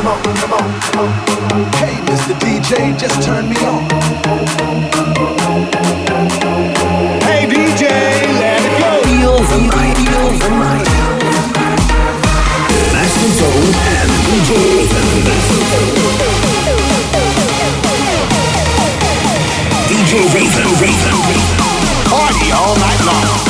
Hey, Mr. DJ, just turn me on. Hey, DJ, let it go. Master Zone and DJ DJ Raven, Raven, Raven. Party all night long.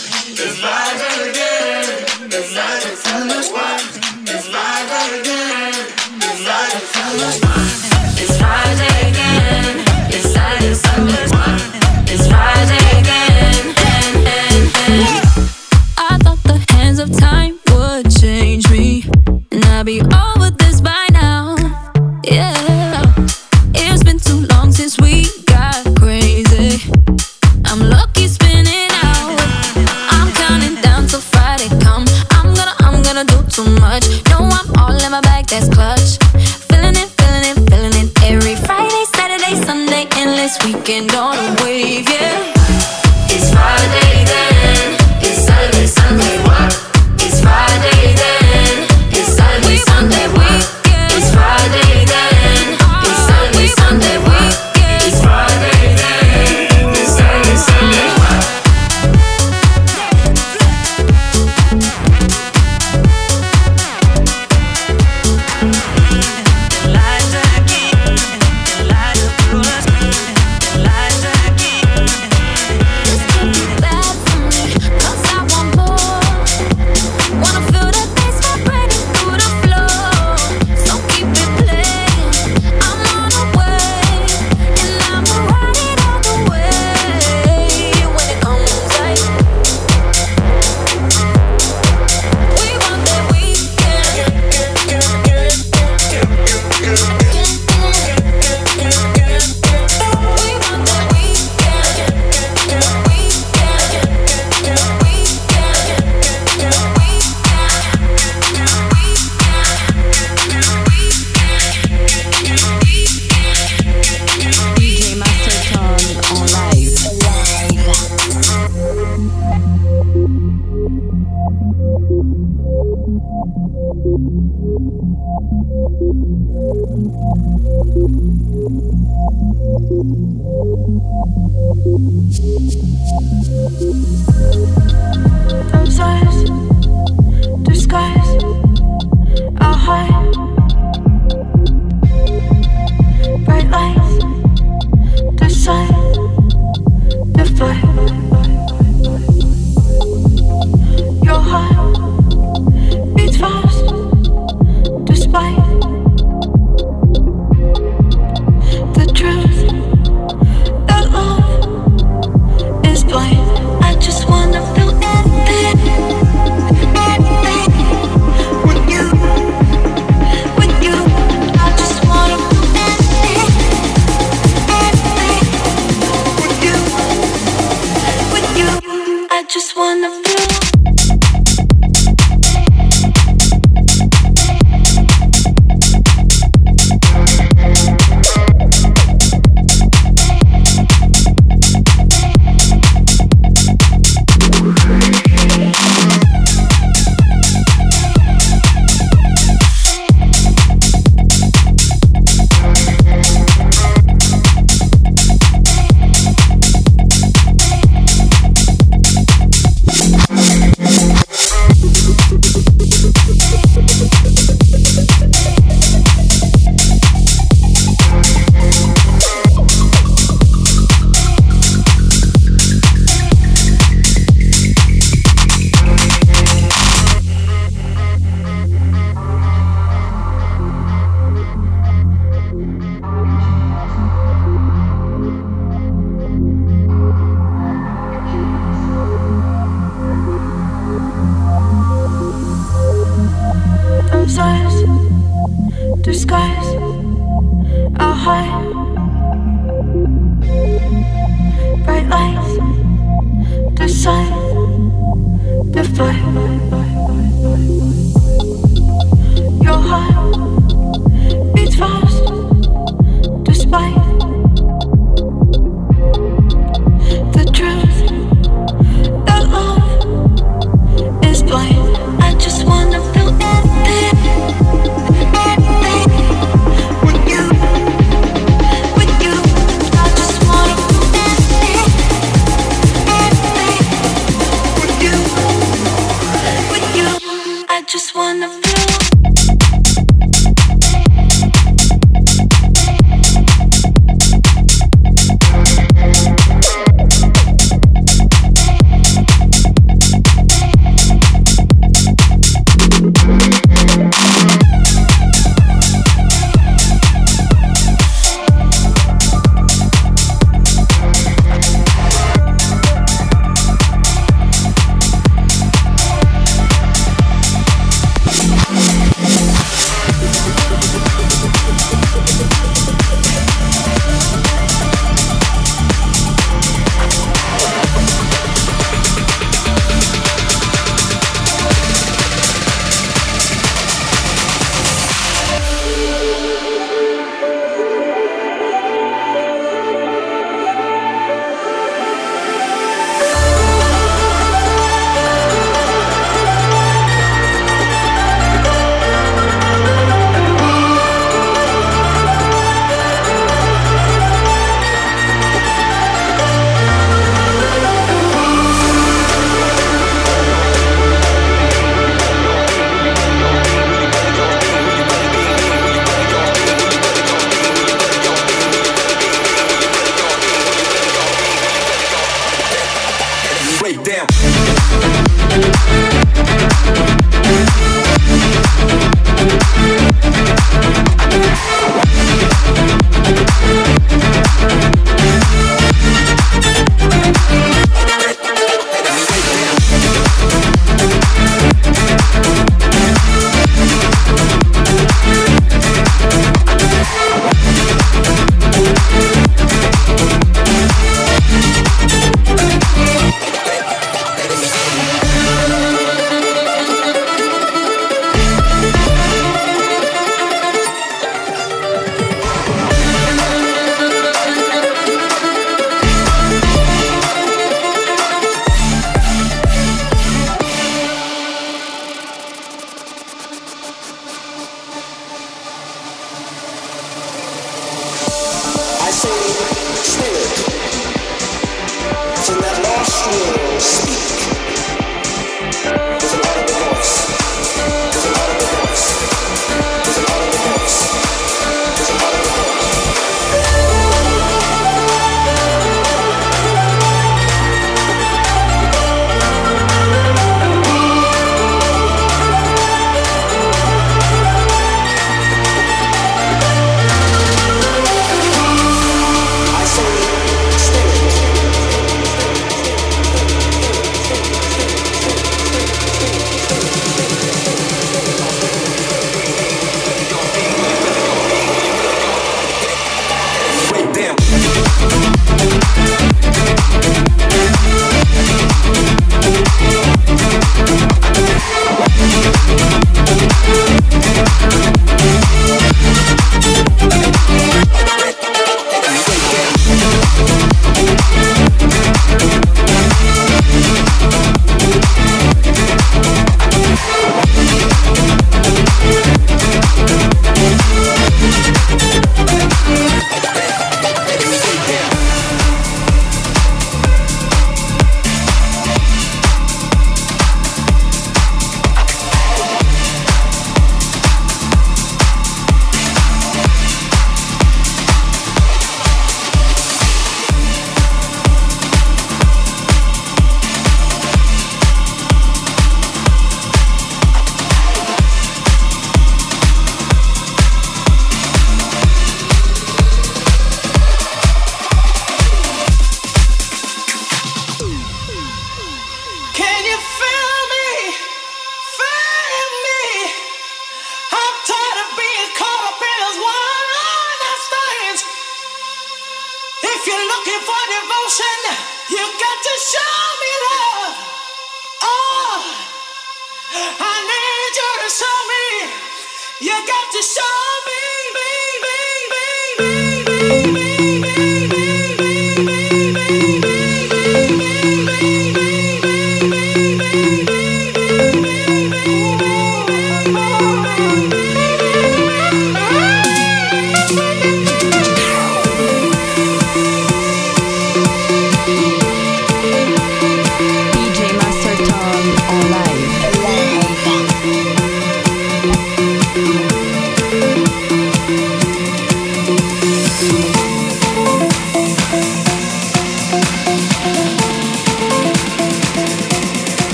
You got to show me,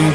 Ein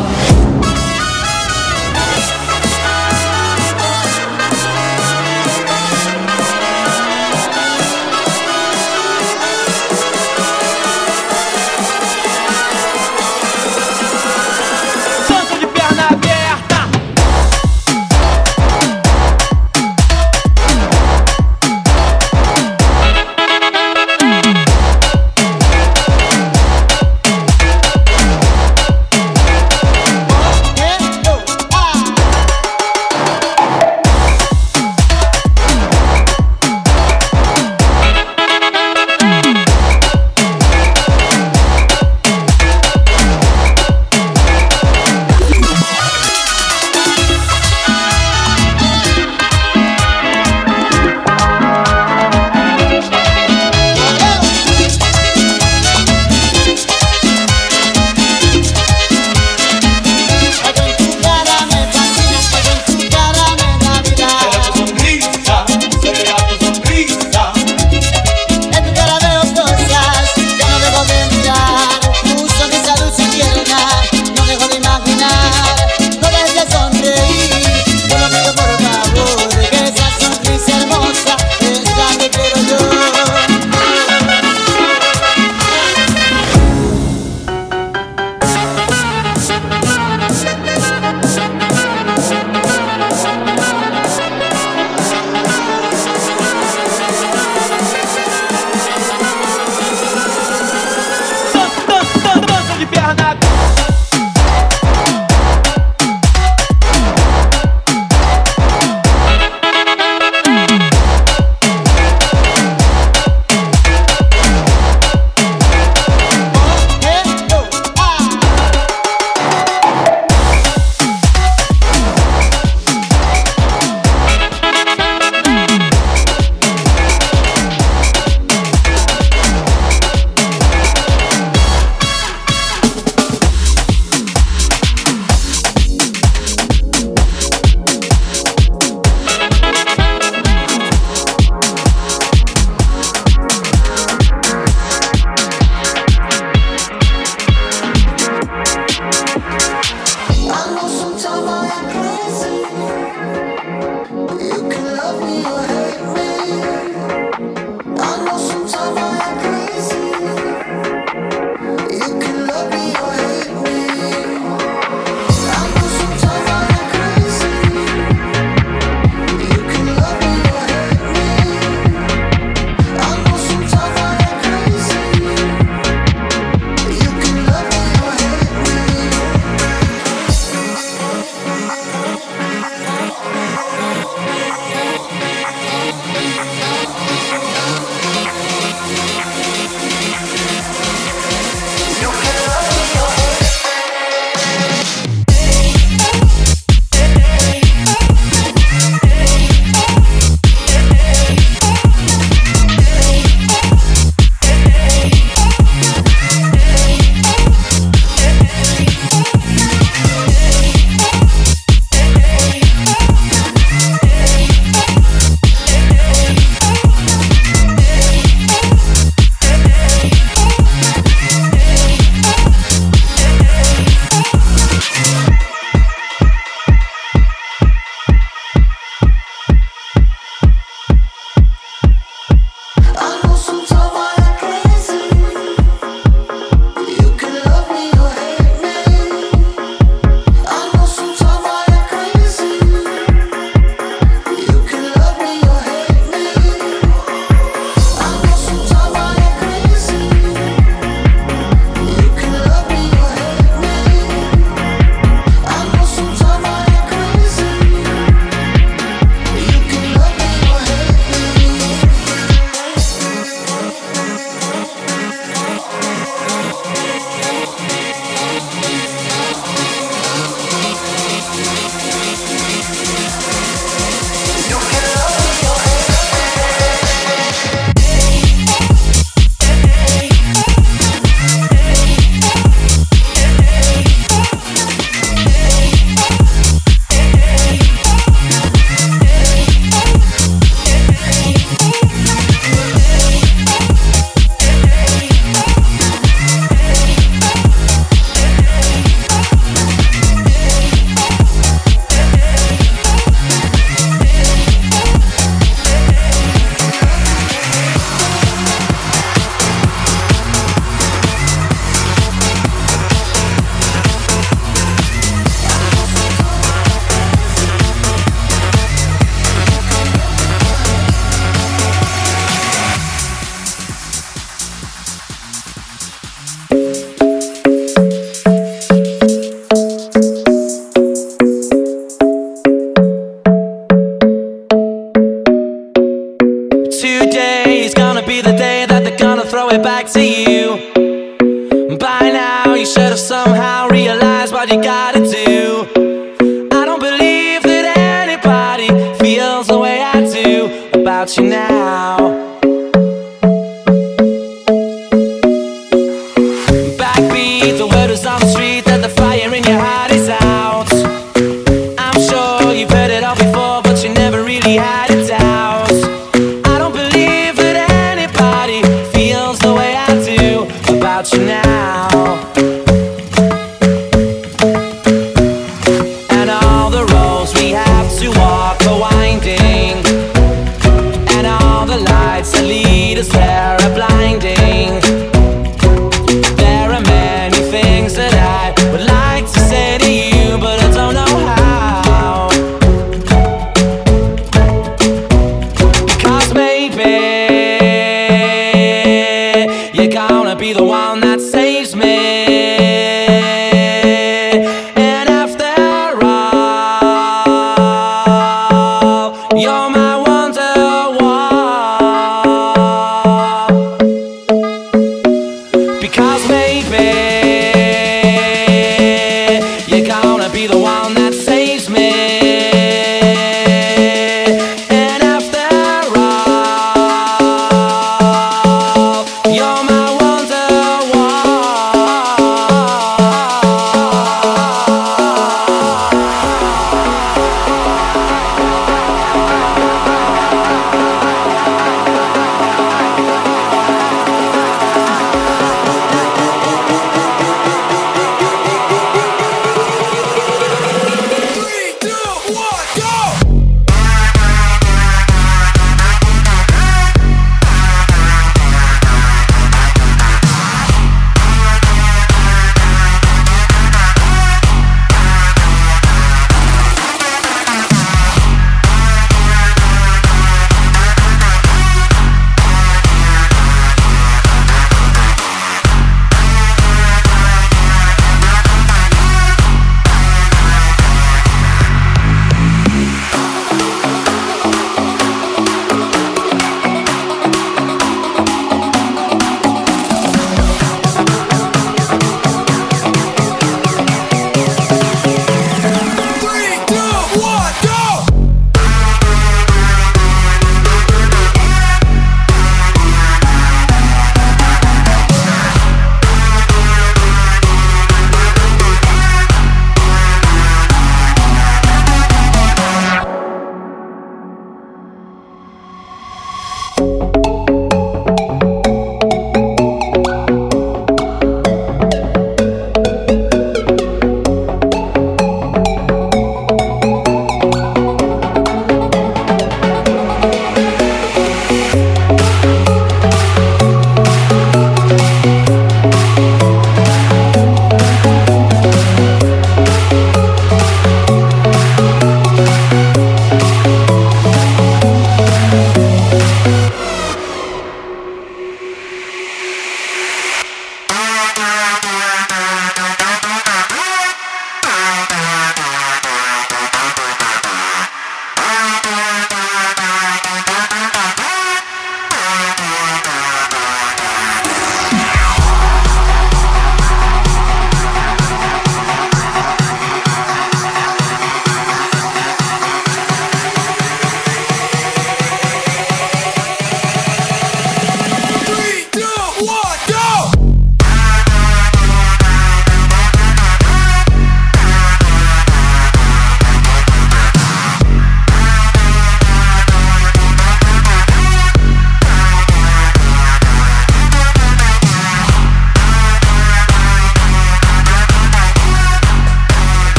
Three, two, one,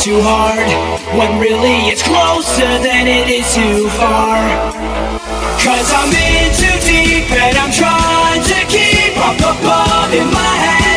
too hard when really it's closer than it is too far. Cause I'm in too deep and I'm trying to keep up above in my head.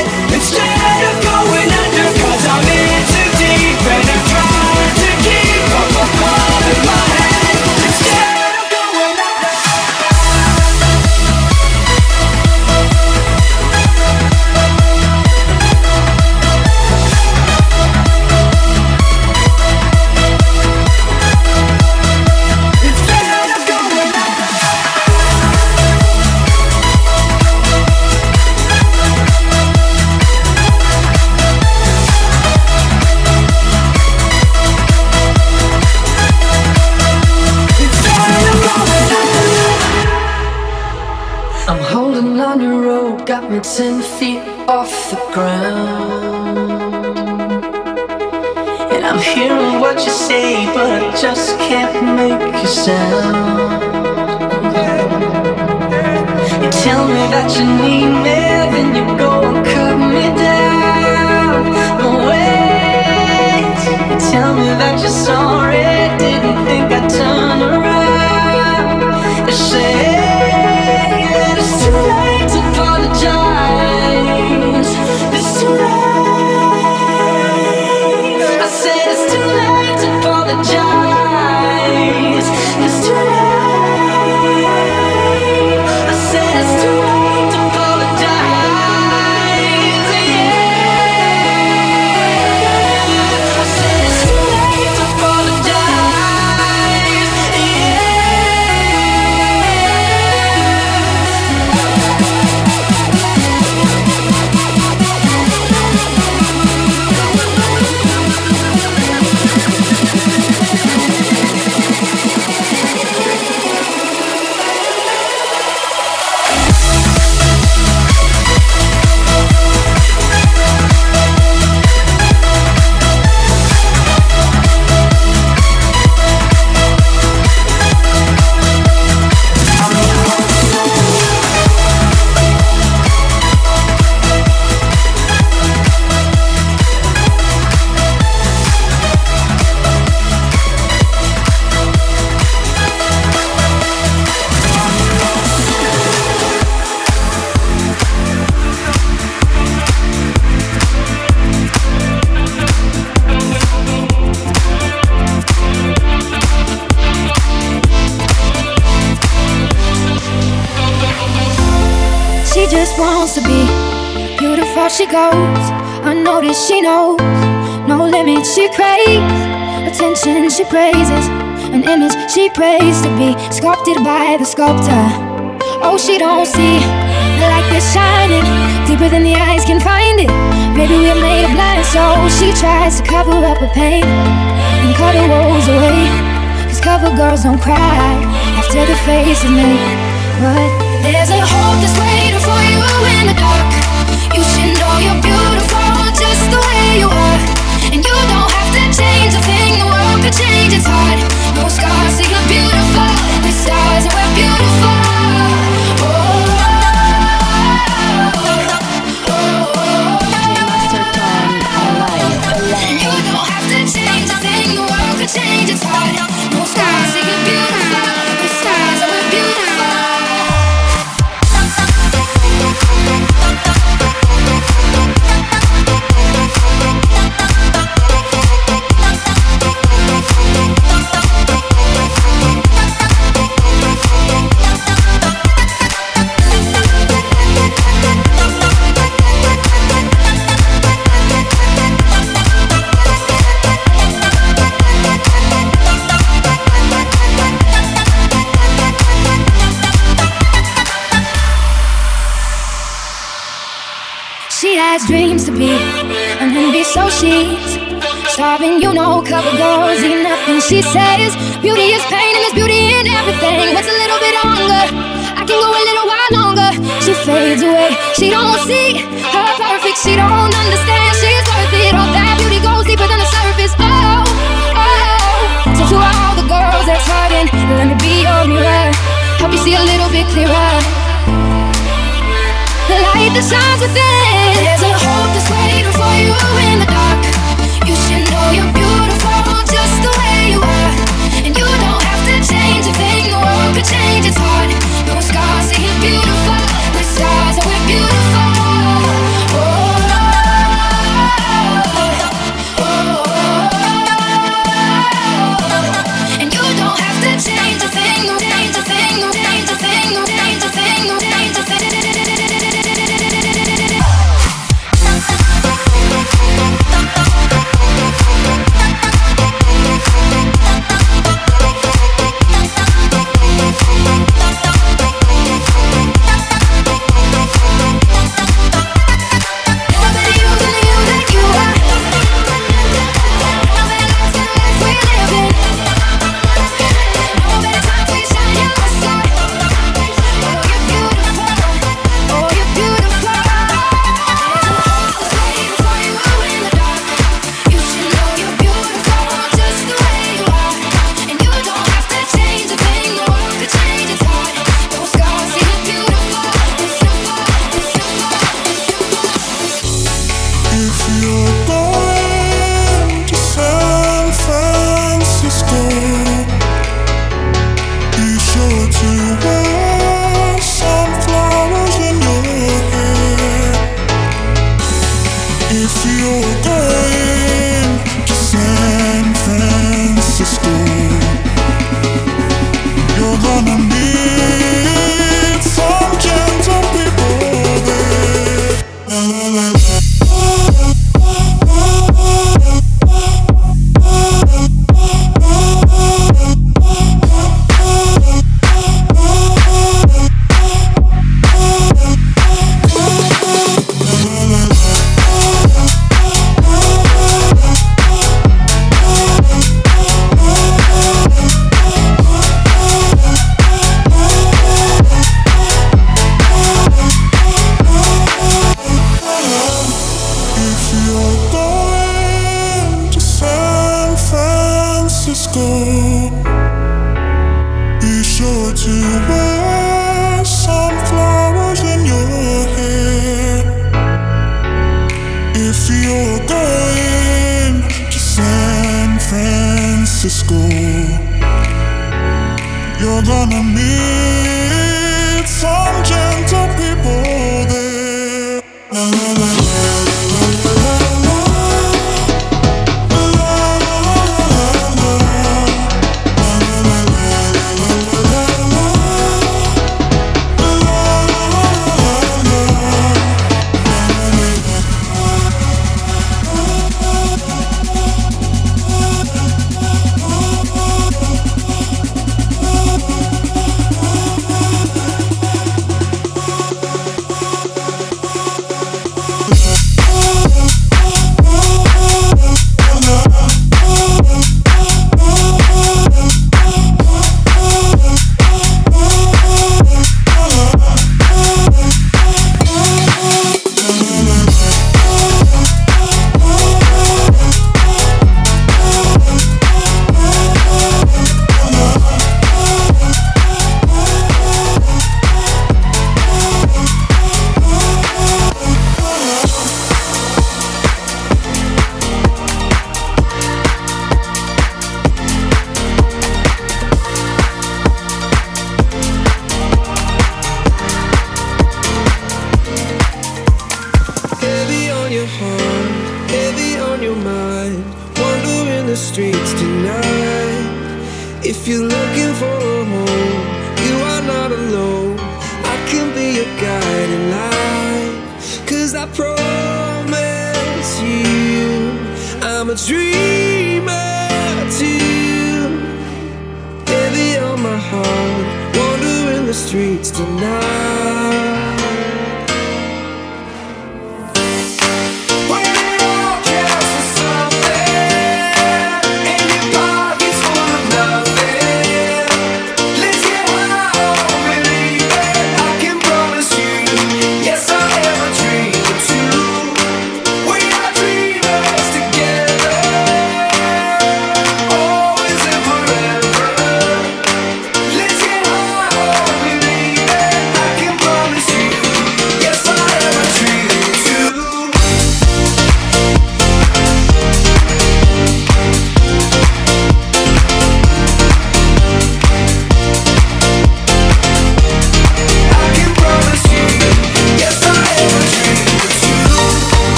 She prays to be sculpted by the sculptor. Oh, she don't see the light that's shining deeper than the eyes can find it. Maybe we're made of blind, so she tries to cover up her pain and cut her woes away. Cause cover girls don't cry after the face is made. But there's a hope that's waiting for you in the dark. You should know you're beautiful its heart. No scars, so you're beautiful. We're stars and we're beautiful. Says beauty is pain and there's beauty in everything. What's a little bit of hunger? I can go a little while longer. She fades away. She don't see her perfect. She don't understand she's worth it. All that beauty goes deeper than the surface. Oh, oh. So to all the girls that's hurting, let me be your mirror. Help you see a little bit clearer. The light that shines within. There's a hope that's waiting for you in the dark. You should know you're beautiful beautiful.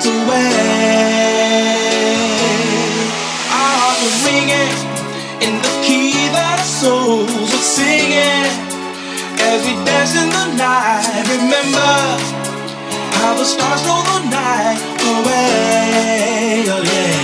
slipped away. Our hearts were ringing in the key that our souls were singing as we danced in the night. Remember how the stars stole the night away. Oh, yeah.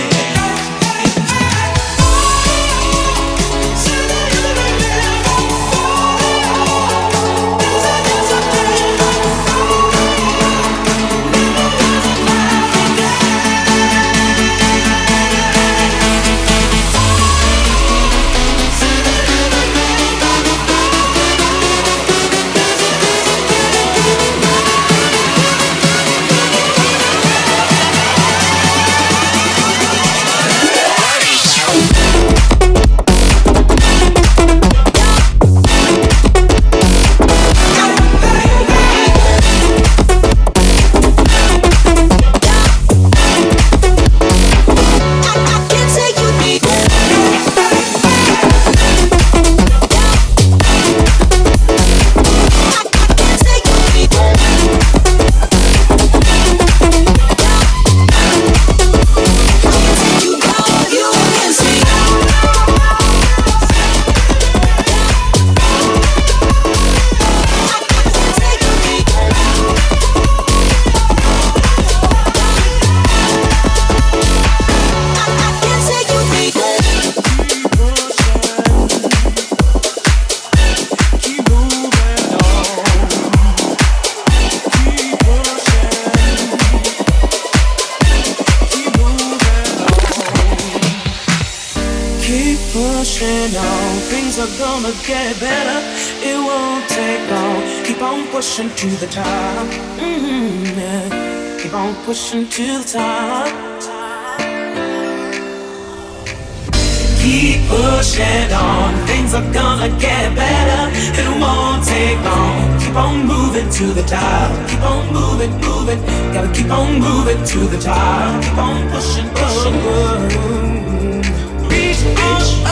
Pushing to the top. Keep pushing on, things are gonna get better. It won't take long. Keep on moving to the top. Keep on moving, moving. Gotta keep on moving to the top. Keep on pushing, pushing. Reach, reach.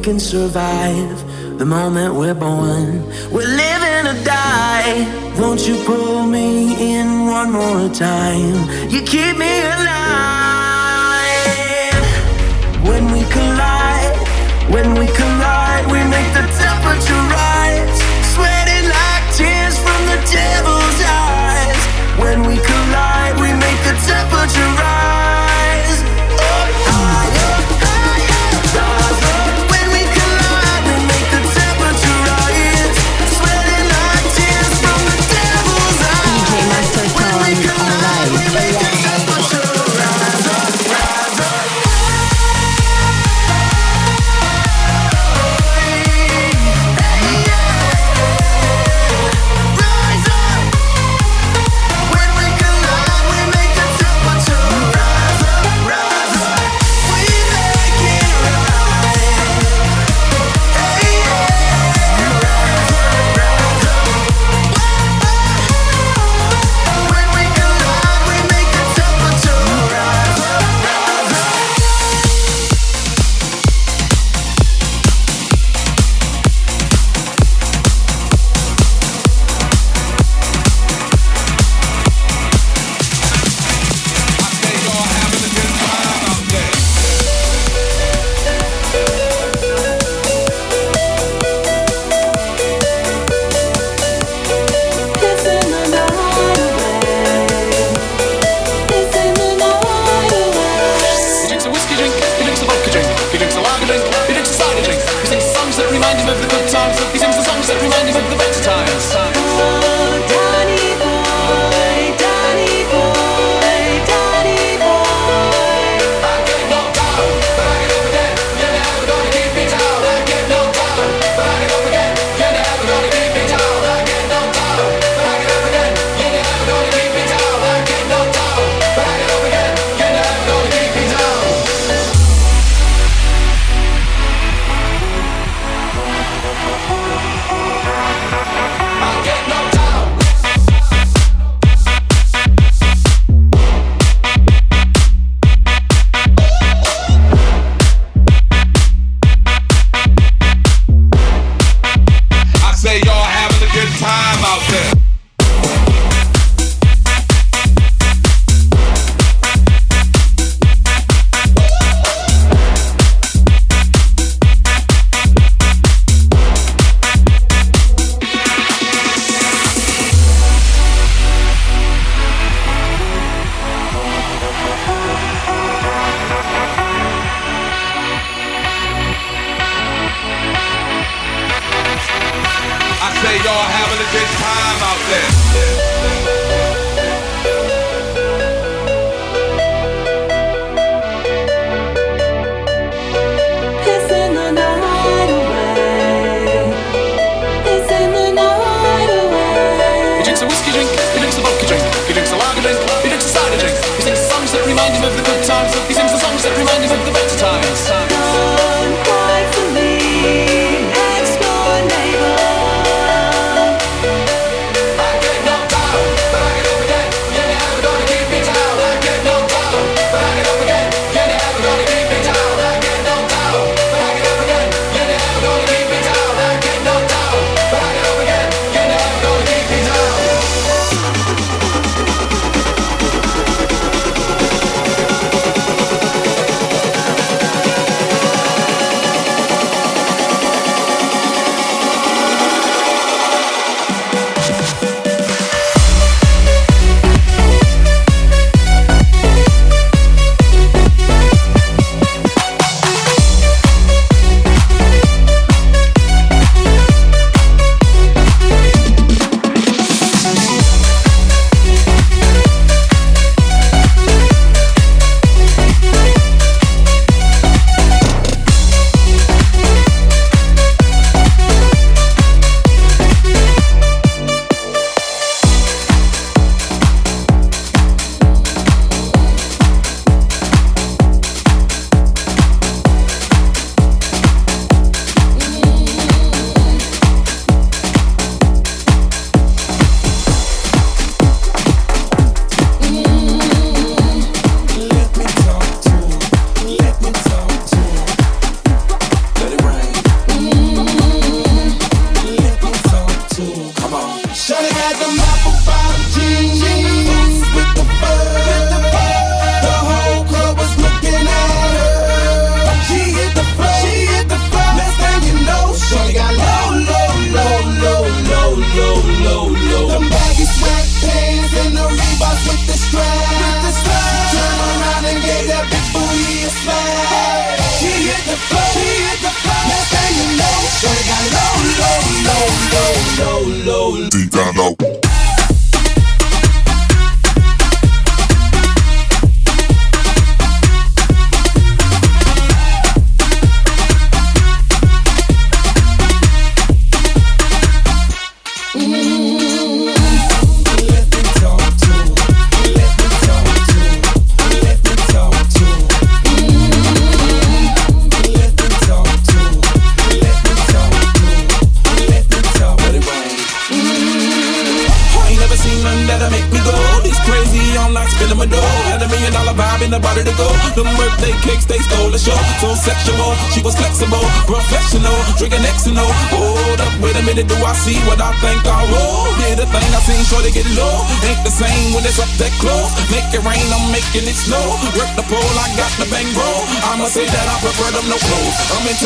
We can survive. The moment we're born, we're living or die. Won't you pull me in one more time? You keep me alive. When we collide, when we collide, we make the temperature rise. Sweating like tears from the devil's eyes. When we collide, we make the temperature rise.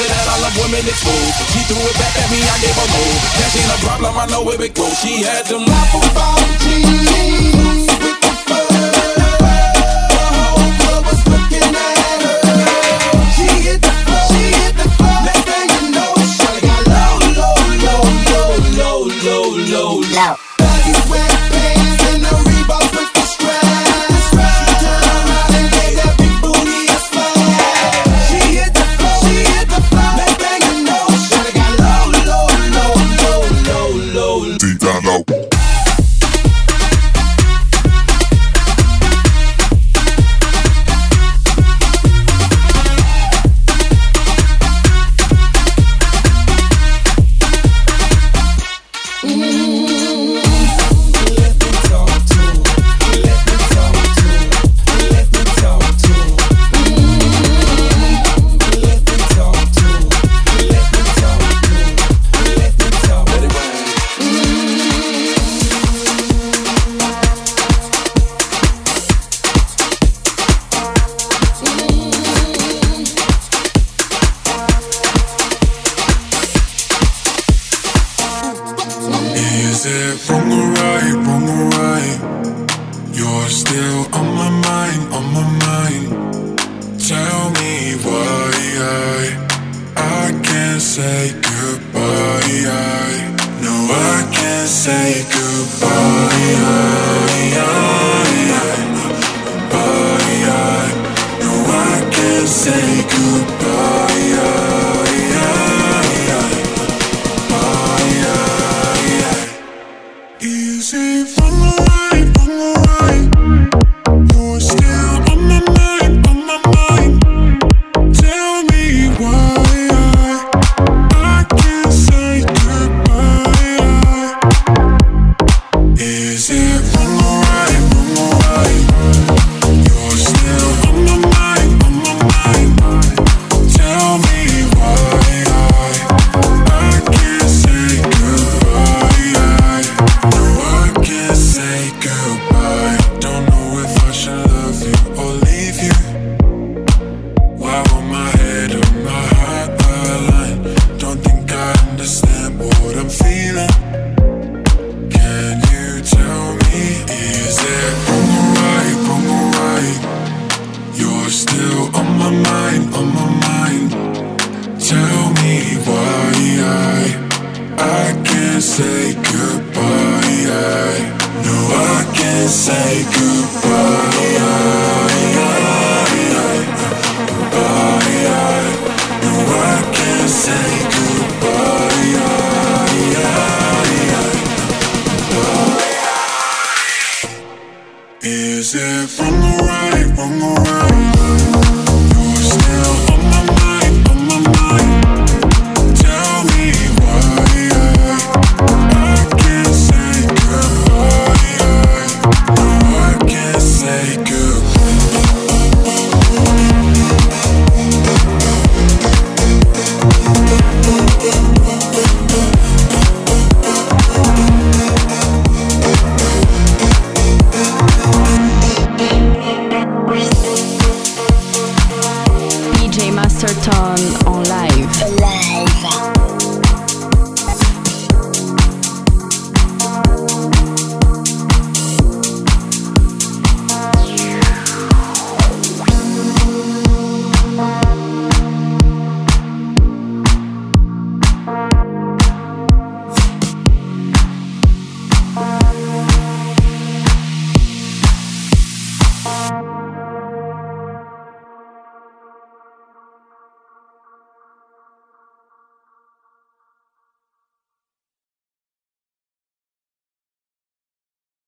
that, I love women exposed. She threw it back at me, I gave her gold. That ain't a problem, I know where it goes. She had them apple about me.